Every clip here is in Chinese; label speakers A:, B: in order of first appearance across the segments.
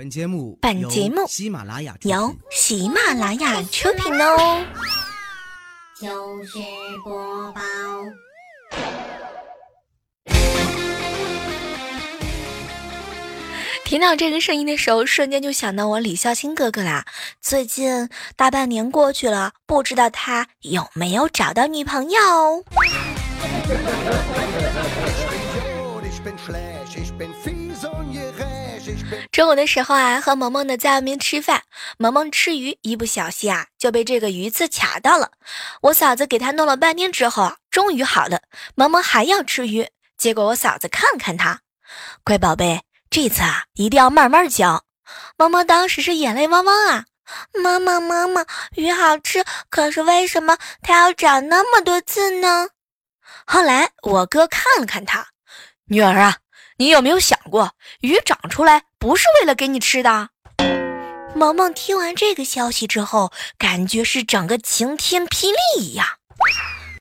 A: 本节目
B: 本节目
A: 喜马拉雅
B: 由喜马拉雅出品哦。
C: 糗事播报。
B: 听到这个声音的时候，瞬间就想到我李孝钦哥哥啦。最近大半年过去了，不知道他有没有找到女朋友？中午的时候啊，和萌萌的在外面吃饭，萌萌吃鱼，一不小心啊就被这个鱼刺卡到了。我嫂子给他弄了半天之后啊，终于好了。萌萌还要吃鱼，结果我嫂子看看他，乖宝贝，这次啊一定要慢慢嚼。萌萌当时是眼泪汪汪啊，妈妈妈妈，鱼好吃，可是为什么它要长那么多刺呢？后来我哥看了看他，女儿啊。你有没有想过，鱼长出来不是为了给你吃的？萌萌听完这个消息之后，感觉是整个晴天霹雳一样。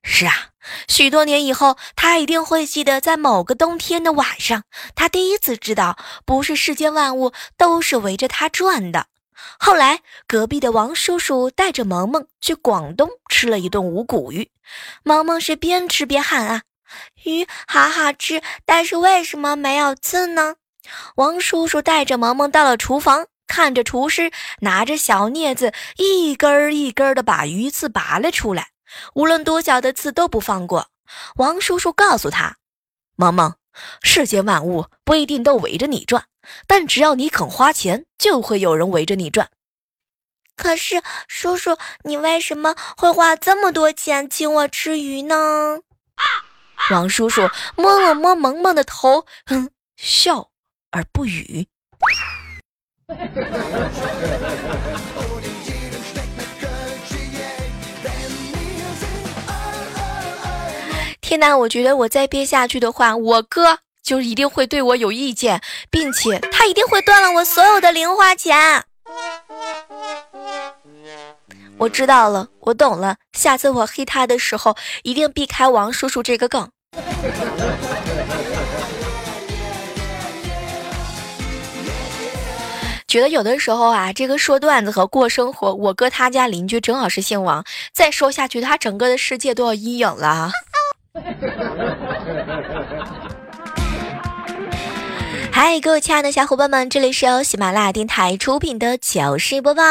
B: 是啊，许多年以后，他一定会记得，在某个冬天的晚上，他第一次知道，不是世间万物都是围着他转的。后来，隔壁的王叔叔带着萌萌去广东吃了一顿无骨鱼，萌萌是边吃边喊啊。鱼好好吃，但是为什么没有刺呢？王叔叔带着萌萌到了厨房，看着厨师拿着小镊子，一根儿一根儿的把鱼刺拔了出来，无论多小的刺都不放过。王叔叔告诉他：“萌萌，世间万物不一定都围着你转，但只要你肯花钱，就会有人围着你转。”可是，叔叔，你为什么会花这么多钱请我吃鱼呢？啊王叔叔摸了摸萌萌的头，哼，笑而不语。天哪！我觉得我再憋下去的话，我哥就一定会对我有意见，并且他一定会断了我所有的零花钱。我知道了，我懂了。下次我黑他的时候，一定避开王叔叔这个梗。觉得有的时候啊，这个说段子和过生活，我哥他家邻居正好是姓王，再说下去，他整个的世界都要阴影了。嗨，各位亲爱的小伙伴们，这里是由喜马拉雅电台出品的糗事播报。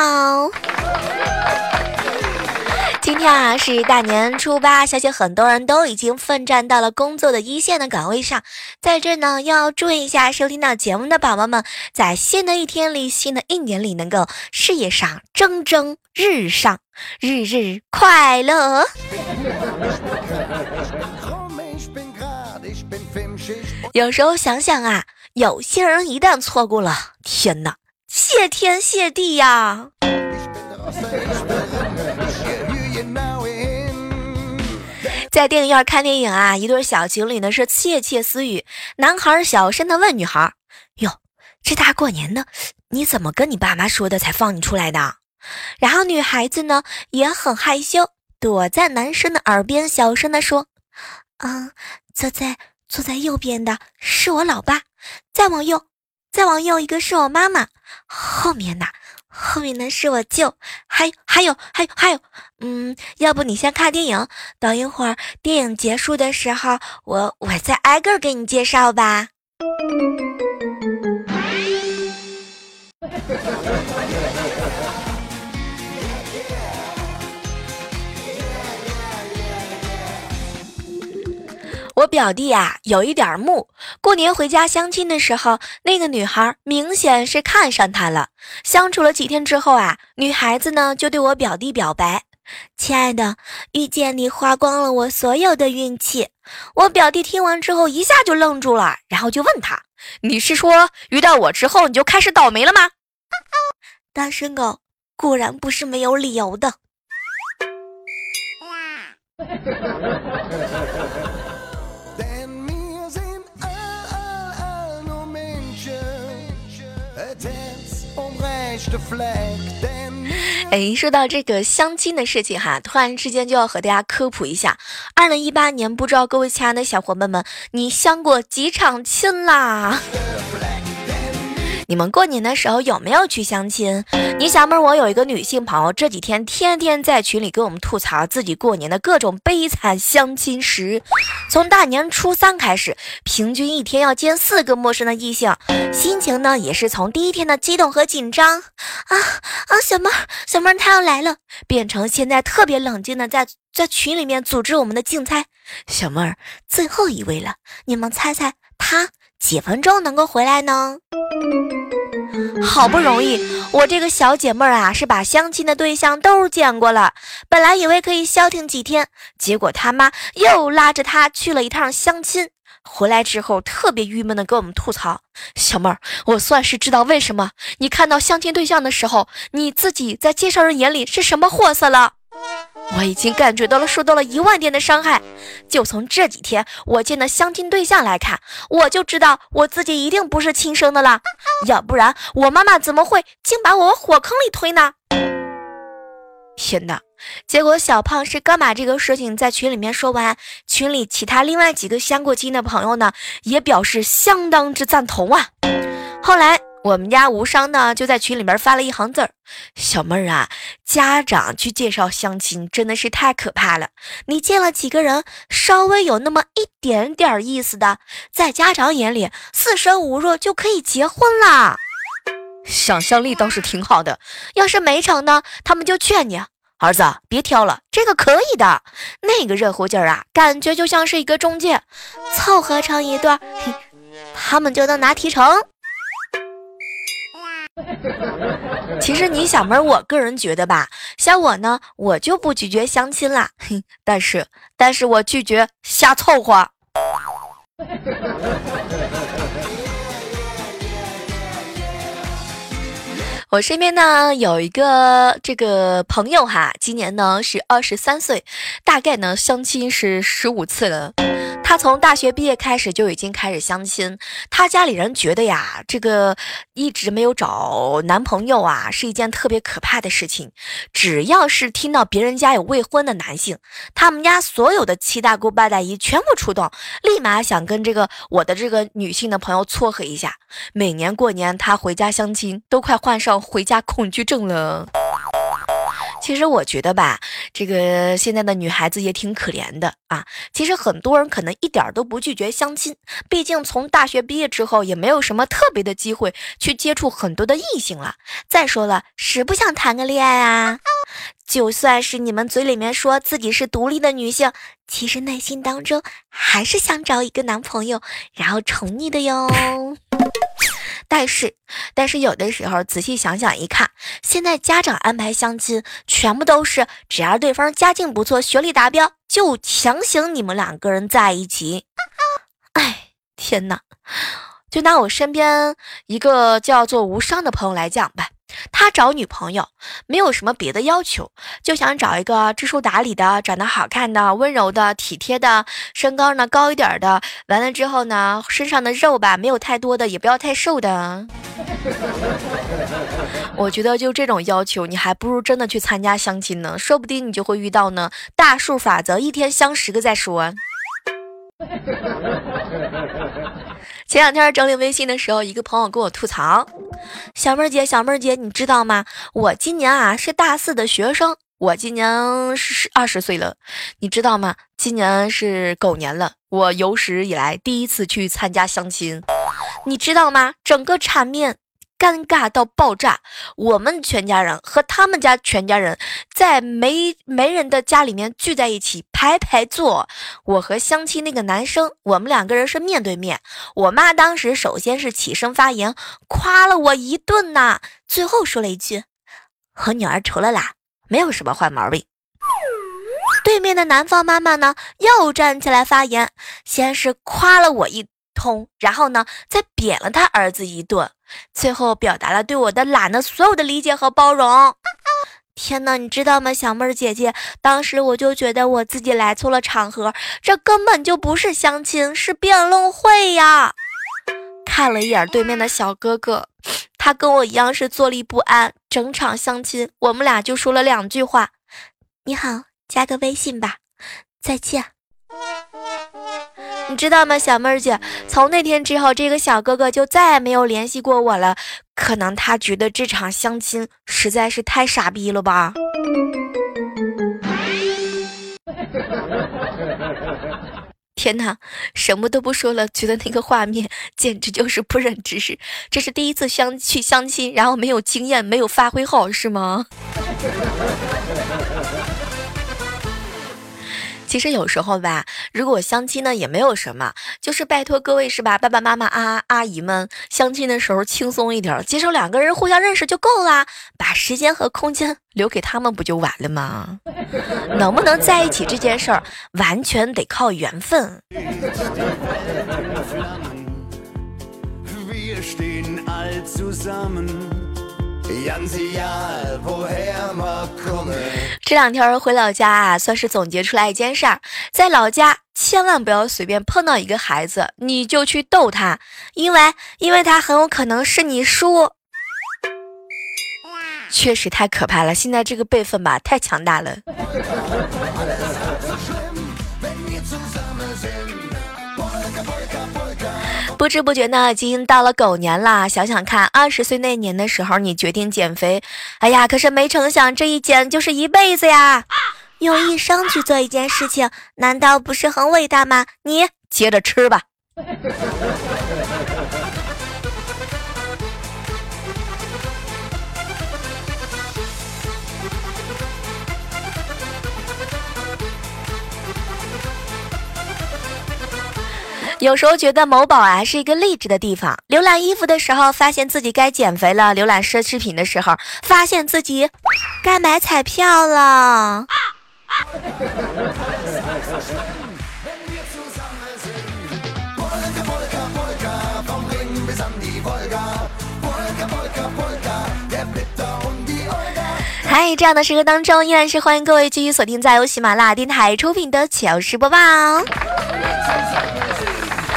B: 今天啊是大年初八，相信很多人都已经奋战到了工作的一线的岗位上。在这呢，要祝一下收听到节目的宝宝们，在新的一天里、新的一年里，能够事业上蒸蒸日上，日日快乐。有时候想想啊，有些人一旦错过了，天哪，谢天谢地呀！在电影院看电影啊，一对小情侣呢是窃窃私语。男孩小声的问女孩：“哟，这大过年的，你怎么跟你爸妈说的才放你出来的？”然后女孩子呢也很害羞，躲在男生的耳边小声的说：“嗯，坐在坐在右边的是我老爸，再往右，再往右一个是我妈妈，后面呢。”后面的是我舅，还还有还有还有，嗯，要不你先看电影，等一会儿电影结束的时候，我我再挨个给你介绍吧。我表弟啊，有一点木。过年回家相亲的时候，那个女孩明显是看上他了。相处了几天之后啊，女孩子呢就对我表弟表白：“亲爱的，遇见你花光了我所有的运气。”我表弟听完之后一下就愣住了，然后就问他：“你是说遇到我之后你就开始倒霉了吗？” 单身狗果然不是没有理由的。哎，说到这个相亲的事情哈，突然之间就要和大家科普一下。二零一八年，不知道各位亲爱的小伙伴们，你相过几场亲啦？你们过年的时候有没有去相亲？你小妹儿，我有一个女性朋友，这几天天天在群里跟我们吐槽自己过年的各种悲惨相亲史。从大年初三开始，平均一天要见四个陌生的异性，心情呢也是从第一天的激动和紧张啊啊，小妹儿，小妹儿她要来了，变成现在特别冷静的在在群里面组织我们的竞猜。小妹儿，最后一位了，你们猜猜她几分钟能够回来呢？好不容易，我这个小姐妹儿啊，是把相亲的对象都见过了。本来以为可以消停几天，结果他妈又拉着她去了一趟相亲。回来之后，特别郁闷的跟我们吐槽：“小妹儿，我算是知道为什么你看到相亲对象的时候，你自己在介绍人眼里是什么货色了。”我已经感觉到了受到了一万点的伤害，就从这几天我见的相亲对象来看，我就知道我自己一定不是亲生的了，要不然我妈妈怎么会竟把我往火坑里推呢？天哪！结果小胖是刚把这个事情在群里面说完，群里其他另外几个相过亲的朋友呢，也表示相当之赞同啊。后来。我们家无伤呢，就在群里边发了一行字儿：“小妹儿啊，家长去介绍相亲真的是太可怕了。你见了几个人，稍微有那么一点点意思的，在家长眼里四舍五入就可以结婚啦。想象力倒是挺好的。要是没成呢，他们就劝你儿子别挑了，这个可以的。那个热乎劲儿啊，感觉就像是一个中介，凑合成一对，他们就能拿提成。” 其实你小妹，我个人觉得吧，像我呢，我就不拒绝相亲啦。但是，但是我拒绝瞎凑合。我身边呢有一个这个朋友哈，今年呢是二十三岁，大概呢相亲是十五次了。他从大学毕业开始就已经开始相亲，他家里人觉得呀，这个一直没有找男朋友啊，是一件特别可怕的事情。只要是听到别人家有未婚的男性，他们家所有的七大姑八大姨全部出动，立马想跟这个我的这个女性的朋友撮合一下。每年过年他回家相亲，都快换上回家恐惧症了。其实我觉得吧，这个现在的女孩子也挺可怜的啊。其实很多人可能一点都不拒绝相亲，毕竟从大学毕业之后也没有什么特别的机会去接触很多的异性了。再说了，谁不想谈个恋爱啊？就算是你们嘴里面说自己是独立的女性，其实内心当中还是想找一个男朋友，然后宠你的哟。但是，但是有的时候仔细想想一看，现在家长安排相亲，全部都是只要对方家境不错、学历达标，就强行你们两个人在一起。哎，天哪！就拿我身边一个叫做无伤的朋友来讲吧。他找女朋友没有什么别的要求，就想找一个知书达理的、长得好看的、温柔的、体贴的，身高呢高一点的。完了之后呢，身上的肉吧没有太多的，也不要太瘦的。我觉得就这种要求，你还不如真的去参加相亲呢，说不定你就会遇到呢。大数法则，一天相十个再说。前两天整理微信的时候，一个朋友跟我吐槽：“小妹儿姐，小妹儿姐，你知道吗？我今年啊是大四的学生，我今年是二十岁了，你知道吗？今年是狗年了，我有史以来第一次去参加相亲，你知道吗？整个场面。”尴尬到爆炸！我们全家人和他们家全家人在没没人的家里面聚在一起排排坐。我和相亲那个男生，我们两个人是面对面。我妈当时首先是起身发言，夸了我一顿呐，最后说了一句：“和女儿除了懒，没有什么坏毛病。”对面的男方妈妈呢，又站起来发言，先是夸了我一通，然后呢，再贬了他儿子一顿。最后表达了对我的懒的所有的理解和包容。天哪，你知道吗，小妹儿姐姐？当时我就觉得我自己来错了场合，这根本就不是相亲，是辩论会呀！看了一眼对面的小哥哥，他跟我一样是坐立不安。整场相亲，我们俩就说了两句话：“你好，加个微信吧，再见。”你知道吗，小妹儿姐？从那天之后，这个小哥哥就再也没有联系过我了。可能他觉得这场相亲实在是太傻逼了吧。天哪，什么都不说了，觉得那个画面简直就是不忍直视。这是第一次相去相亲，然后没有经验，没有发挥好，是吗？其实有时候吧，如果相亲呢也没有什么，就是拜托各位是吧，爸爸妈妈啊阿姨们，相亲的时候轻松一点，接受两个人互相认识就够啦，把时间和空间 留给他们不就完了吗？能不能在一起这件事儿，完全得靠缘分。这两天回老家啊，算是总结出来一件事儿，在老家千万不要随便碰到一个孩子，你就去逗他，因为因为他很有可能是你叔。确实太可怕了，现在这个辈分吧，太强大了。不知不觉呢，已经到了狗年啦。想想看，二十岁那年的时候，你决定减肥，哎呀，可是没成想这一减就是一辈子呀！用一生去做一件事情，难道不是很伟大吗？你接着吃吧。有时候觉得某宝啊是一个励志的地方。浏览衣服的时候，发现自己该减肥了；浏览奢侈品的时候，发现自己该买彩票了。嗨，这样的时刻当中，依然是欢迎各位继续锁定在由喜马拉雅电台出品的糗事播报。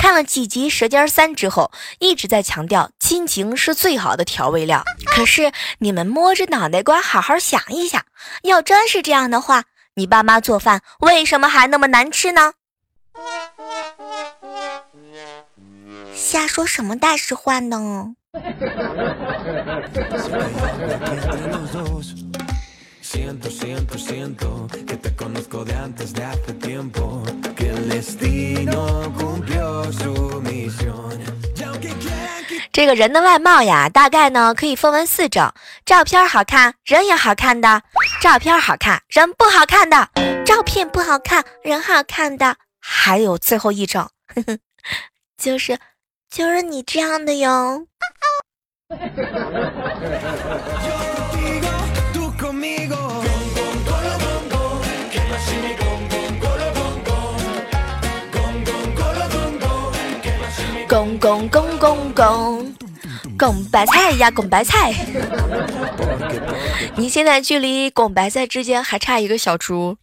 B: 看了几集《舌尖三》之后，一直在强调亲情是最好的调味料。可是你们摸着脑袋瓜好好想一想，要真是这样的话，你爸妈做饭为什么还那么难吃呢？瞎说什么大实话呢？这个人的外貌呀，大概呢可以分为四种：照片好看，人也好看的；照片好看，人不好看的；照片不好看，人好看的；还有最后一种，就是就是你这样的哟。拱拱拱拱拱，拱白菜呀，拱白菜！你现在距离拱白菜之间还差一个小猪。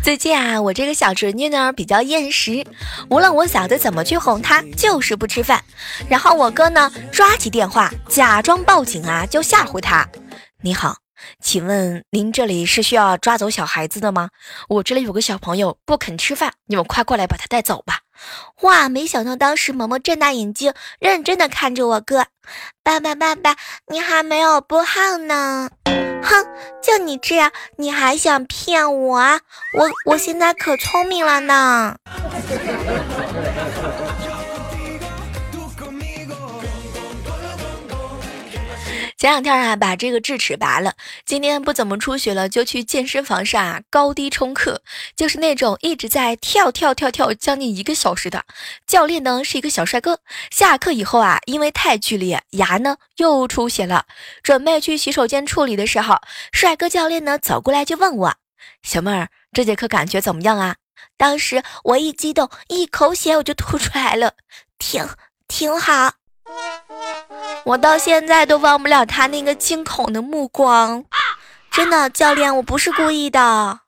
B: 最近啊，我这个小侄女呢比较厌食，无论我嫂子怎么去哄她，就是不吃饭。然后我哥呢抓起电话，假装报警啊，就吓唬她。你好。请问您这里是需要抓走小孩子的吗？我这里有个小朋友不肯吃饭，你们快过来把他带走吧！哇，没想到当时萌萌睁大眼睛，认真的看着我哥。爸爸爸爸，你还没有拨号呢！哼，就你这样，你还想骗我？我我现在可聪明了呢！前两天啊，把这个智齿拔了。今天不怎么出血了，就去健身房上啊高低冲课，就是那种一直在跳跳跳跳将近一个小时的。教练呢是一个小帅哥。下课以后啊，因为太剧烈，牙呢又出血了，准备去洗手间处理的时候，帅哥教练呢走过来就问我：“小妹儿，这节课感觉怎么样啊？”当时我一激动，一口血我就吐出来了，挺挺好。我到现在都忘不了他那个惊恐的目光，真的，教练，我不是故意的。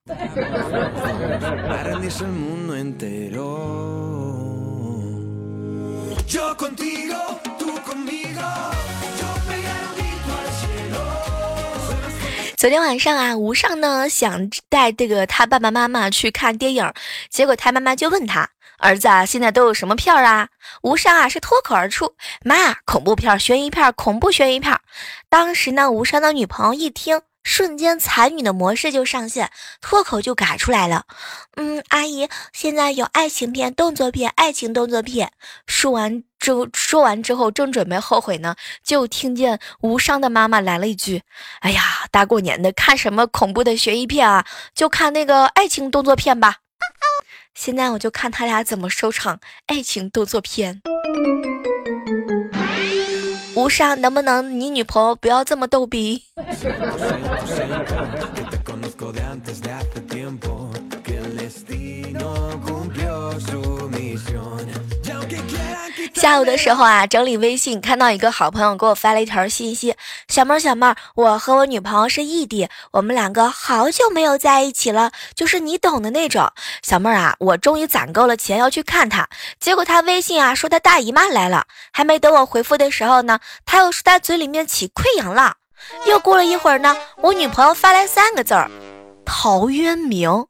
B: 昨天晚上啊，吴尚呢想带这个他爸爸妈妈去看电影，结果他妈妈就问他儿子啊，现在都有什么片儿啊？吴尚啊是脱口而出，妈，恐怖片、悬疑片、恐怖悬疑片。当时呢，吴尚的女朋友一听。瞬间才女的模式就上线，脱口就改出来了。嗯，阿姨，现在有爱情片、动作片、爱情动作片。说完之说完之后，正准备后悔呢，就听见无伤的妈妈来了一句：“哎呀，大过年的看什么恐怖的悬疑片啊？就看那个爱情动作片吧。”现在我就看他俩怎么收场，爱情动作片。无伤，能不能你女朋友不要这么逗逼？下午的时候啊，整理微信，看到一个好朋友给我发了一条信息：“小妹儿，小妹儿，我和我女朋友是异地，我们两个好久没有在一起了，就是你懂的那种。”小妹儿啊，我终于攒够了钱要去看她，结果她微信啊说她大姨妈来了，还没等我回复的时候呢，她又说她嘴里面起溃疡了。又过了一会儿呢，我女朋友发来三个字儿：陶渊明。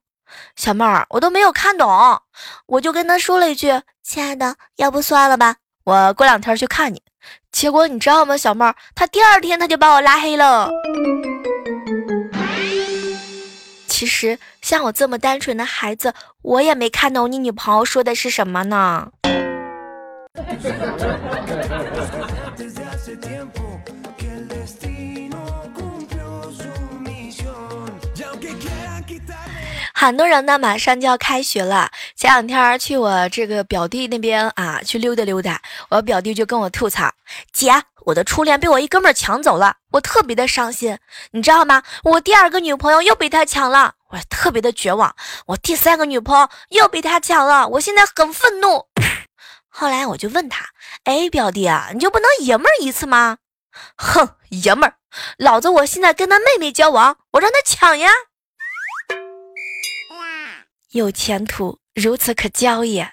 B: 小妹儿，我都没有看懂，我就跟她说了一句：“亲爱的，要不算了吧。”我过两天去看你，结果你知道吗，小妹儿，他第二天他就把我拉黑了。其实像我这么单纯的孩子，我也没看懂你女朋友说的是什么呢。很多人呢，马上就要开学了。前两天去我这个表弟那边啊，去溜达溜达，我表弟就跟我吐槽：“姐，我的初恋被我一哥们儿抢走了，我特别的伤心，你知道吗？我第二个女朋友又被他抢了，我特别的绝望。我第三个女朋友又被他抢了，我现在很愤怒。后来我就问他：哎，表弟啊，你就不能爷们儿一次吗？哼，爷们儿，老子我现在跟他妹妹交往，我让他抢呀。”有前途，如此可教也。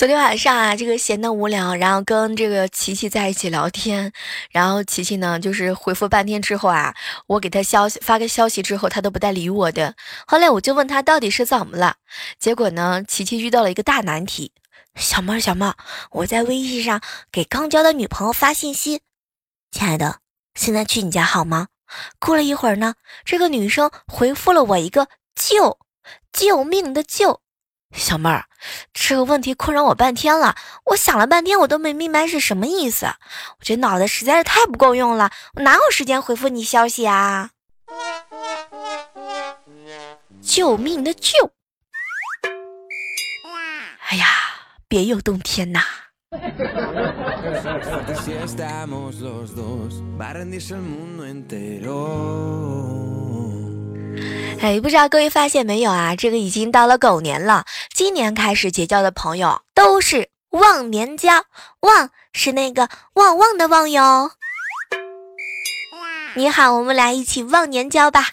B: 昨天晚上啊，这个闲的无聊，然后跟这个琪琪在一起聊天，然后琪琪呢就是回复半天之后啊，我给他消息发个消息之后，他都不带理我的。后来我就问他到底是怎么了，结果呢，琪琪遇到了一个大难题。小猫小猫，我在微信上给刚交的女朋友发信息，亲爱的，现在去你家好吗？过了一会儿呢，这个女生回复了我一个救，救命的救。小妹儿，这个问题困扰我半天了。我想了半天，我都没明白是什么意思。我这脑子实在是太不够用了，我哪有时间回复你消息啊？救命的救！哎呀，别有洞天呐！哎，不知道各位发现没有啊？这个已经到了狗年了，今年开始结交的朋友都是忘年交，忘是那个旺旺的旺哟。你好，我们俩一起忘年交吧。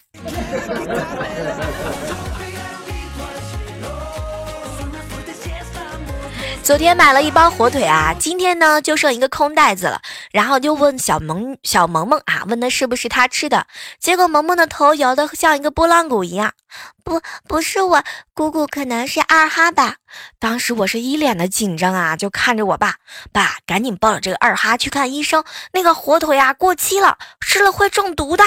B: 昨天买了一包火腿啊，今天呢就剩一个空袋子了，然后就问小萌小萌萌啊，问的是不是他吃的，结果萌萌的头摇的像一个拨浪鼓一样，不不是我，姑姑可能是二哈吧。当时我是一脸的紧张啊，就看着我爸，爸赶紧抱着这个二哈去看医生，那个火腿啊过期了，吃了会中毒的。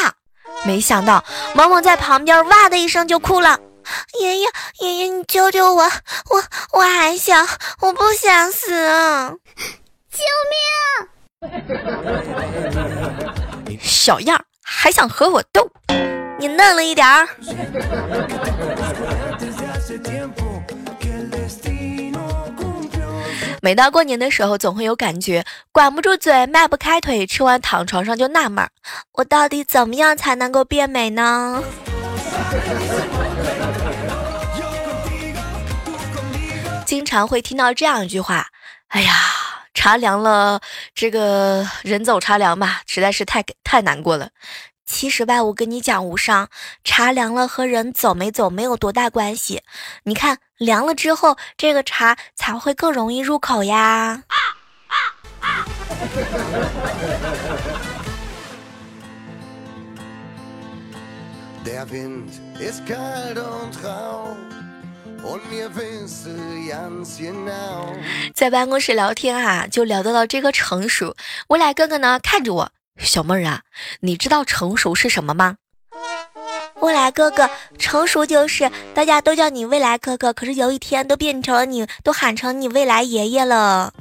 B: 没想到萌萌在旁边哇的一声就哭了。爷爷，爷爷，你救救我！我我还小，我不想死！
C: 救命！
B: 小样，还想和我斗？你嫩了一点儿。每到过年的时候，总会有感觉，管不住嘴，迈不开腿，吃完躺床上就纳闷儿：我到底怎么样才能够变美呢？常会听到这样一句话：“哎呀，茶凉了，这个人走茶凉吧，实在是太太难过了。其实吧，我跟你讲，无伤，茶凉了和人走没走没有多大关系。你看凉了之后，这个茶才会更容易入口呀。在办公室聊天啊，就聊到了这个成熟。未来哥哥呢，看着我。小妹儿啊，你知道成熟是什么吗？
C: 未来哥哥，成熟就是大家都叫你未来哥哥，可是有一天都变成了你，都喊成你未来爷爷了。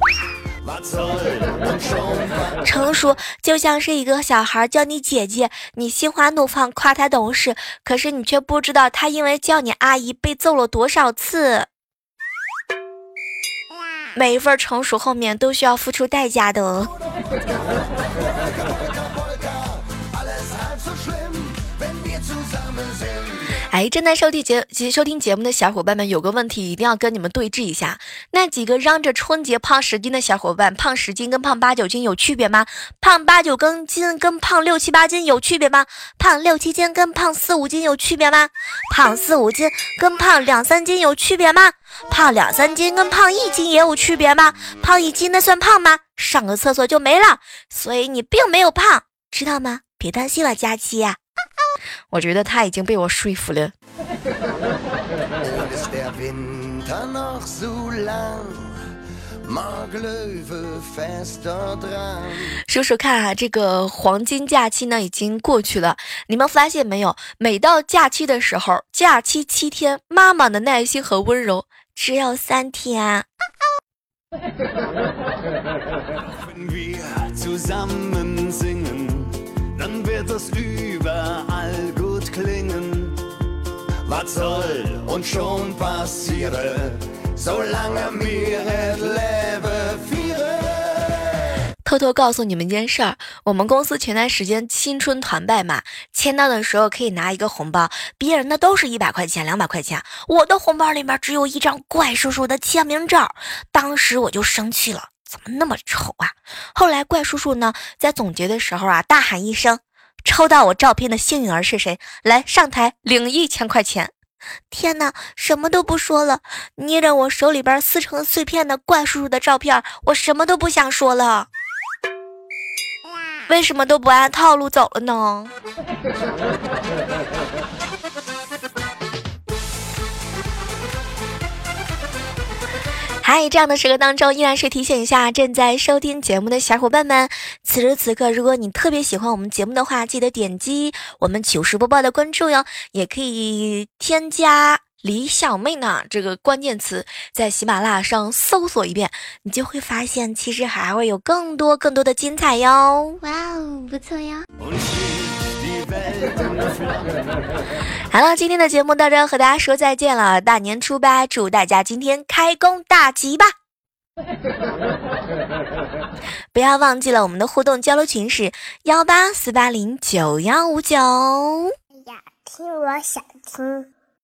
C: 成熟就像是一个小孩叫你姐姐，你心花怒放夸他懂事，可是你却不知道他因为叫你阿姨被揍了多少次。每一份成熟后面都需要付出代价的。
B: 哎，正在收听节收听节目的小伙伴们，有个问题一定要跟你们对峙一下。那几个嚷着春节胖十斤的小伙伴，胖十斤跟胖八九斤有区别吗？胖八九跟斤跟胖六七八斤有区别吗？胖六七斤跟胖四五斤有区别吗？胖四五斤跟胖两三斤有区别吗？胖两三斤跟胖一斤也有区别吗？胖一斤那算胖吗？上个厕所就没了，所以你并没有胖，知道吗？别担心了，佳期呀。我觉得他已经被我说服了。说说看啊，这个黄金假期呢已经过去了，你们发现没有？每到假期的时候，假期七天，妈妈的耐心和温柔只有三天。偷偷告诉你们一件事儿，我们公司前段时间新春团拜嘛，签到的时候可以拿一个红包，别人的都是一百块钱、两百块钱，我的红包里面只有一张怪叔叔的签名照，当时我就生气了，怎么那么丑啊？后来怪叔叔呢，在总结的时候啊，大喊一声。抽到我照片的幸运儿是谁？来上台领一千块钱！天哪，什么都不说了，捏着我手里边撕成碎片的怪叔叔的照片，我什么都不想说了。为什么都不按套路走了呢？嗨，这样的时刻当中，依然是提醒一下正在收听节目的小伙伴们，此时此刻，如果你特别喜欢我们节目的话，记得点击我们糗事播报的关注哟，也可以添加李小妹呢这个关键词，在喜马拉雅上搜索一遍，你就会发现，其实还会有更多更多的精彩哟。哇哦，不错哟。好了，今天的节目到这，和大家说再见了。大年初八，祝大家今天开工大吉吧！不要忘记了我们的互动交流群是幺八四八零九幺五九。哎呀，听我想听。